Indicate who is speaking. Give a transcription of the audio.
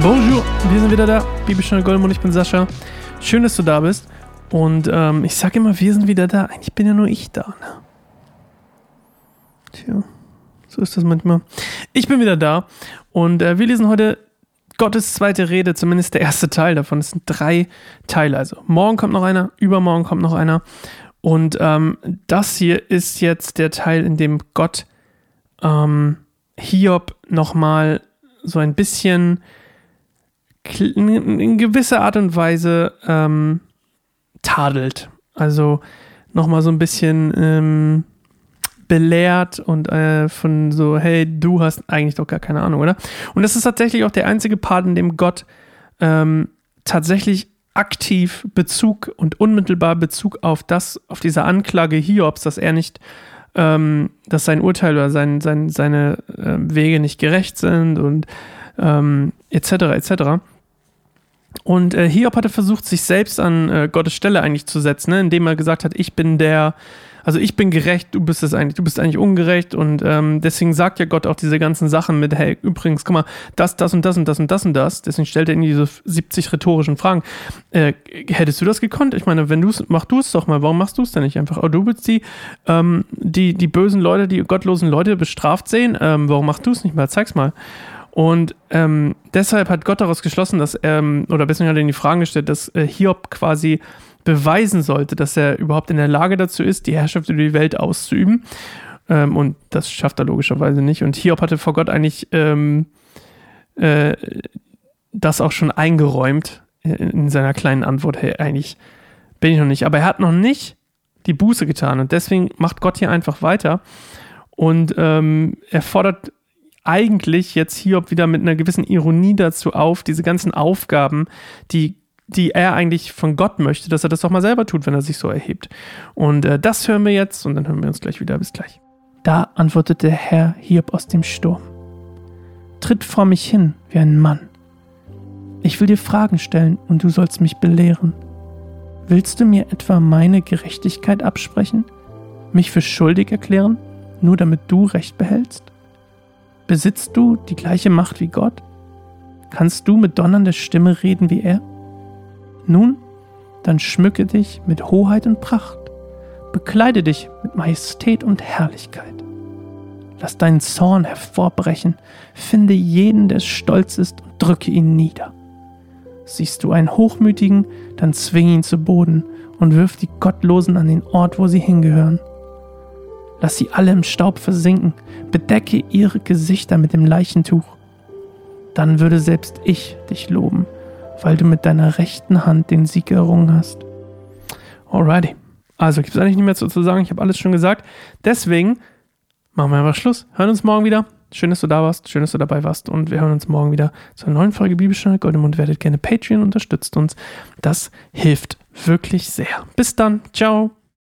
Speaker 1: Bonjour, wir sind wieder da. Bibelstunde Goldmund, ich bin Sascha. Schön, dass du da bist. Und ähm, ich sage immer, wir sind wieder da. Eigentlich bin ja nur ich da. Ne? Tja, so ist das manchmal. Ich bin wieder da und äh, wir lesen heute Gottes zweite Rede, zumindest der erste Teil davon. Es sind drei Teile. Also morgen kommt noch einer, übermorgen kommt noch einer. Und ähm, das hier ist jetzt der Teil, in dem Gott ähm, Hiob nochmal so ein bisschen in gewisser Art und Weise ähm, tadelt. Also nochmal so ein bisschen ähm, belehrt und äh, von so, hey, du hast eigentlich doch gar keine Ahnung, oder? Und das ist tatsächlich auch der einzige Part, in dem Gott ähm, tatsächlich aktiv Bezug und unmittelbar Bezug auf das, auf diese Anklage Hiobs, dass er nicht, ähm, dass sein Urteil oder sein, sein, seine äh, Wege nicht gerecht sind und ähm, etc. etc. Und äh, Hiob hatte versucht, sich selbst an äh, Gottes Stelle eigentlich zu setzen, ne? indem er gesagt hat, ich bin der, also ich bin gerecht, du bist es eigentlich, du bist eigentlich ungerecht und ähm, deswegen sagt ja Gott auch diese ganzen Sachen mit, hey, übrigens, guck mal, das, das und das und das und das und das. Deswegen stellt er in diese 70 rhetorischen Fragen. Äh, hättest du das gekonnt? Ich meine, wenn du es, mach du es doch mal, warum machst du es denn nicht einfach? Oh, du willst die, ähm, die, die bösen Leute, die gottlosen Leute bestraft sehen, ähm, warum machst du es nicht mal? Zeig's mal. Und ähm, deshalb hat Gott daraus geschlossen, dass, ähm, oder besser hat er in die Fragen gestellt, dass äh, Hiob quasi beweisen sollte, dass er überhaupt in der Lage dazu ist, die Herrschaft über die Welt auszuüben. Ähm, und das schafft er logischerweise nicht. Und Hiob hatte vor Gott eigentlich ähm, äh, das auch schon eingeräumt in seiner kleinen Antwort. Hey, eigentlich bin ich noch nicht. Aber er hat noch nicht die Buße getan. Und deswegen macht Gott hier einfach weiter. Und ähm, er fordert eigentlich jetzt Hiob wieder mit einer gewissen Ironie dazu auf, diese ganzen Aufgaben, die die er eigentlich von Gott möchte, dass er das doch mal selber tut, wenn er sich so erhebt. Und äh, das hören wir jetzt und dann hören wir uns gleich wieder. Bis gleich. Da antwortete der Herr Hiob aus dem Sturm. Tritt vor mich hin wie ein Mann. Ich will dir Fragen stellen und du sollst mich belehren. Willst du mir etwa meine Gerechtigkeit absprechen? Mich für schuldig erklären, nur damit du Recht behältst? Besitzt du die gleiche Macht wie Gott? Kannst du mit donnernder Stimme reden wie er? Nun, dann schmücke dich mit Hoheit und Pracht, bekleide dich mit Majestät und Herrlichkeit. Lass deinen Zorn hervorbrechen, finde jeden, der stolz ist, und drücke ihn nieder. Siehst du einen Hochmütigen, dann zwing ihn zu Boden und wirf die Gottlosen an den Ort, wo sie hingehören. Lass sie alle im Staub versinken, bedecke ihre Gesichter mit dem Leichentuch. Dann würde selbst ich dich loben weil du mit deiner rechten Hand den Sieg errungen hast. Alrighty. Also gibt es eigentlich nicht mehr zu sagen. Ich habe alles schon gesagt. Deswegen machen wir einfach Schluss. Hören uns morgen wieder. Schön, dass du da warst. Schön, dass du dabei warst. Und wir hören uns morgen wieder zu einer neuen Folge Bibelstunde Goldemund. Werdet gerne Patreon, unterstützt uns. Das hilft wirklich sehr. Bis dann. Ciao.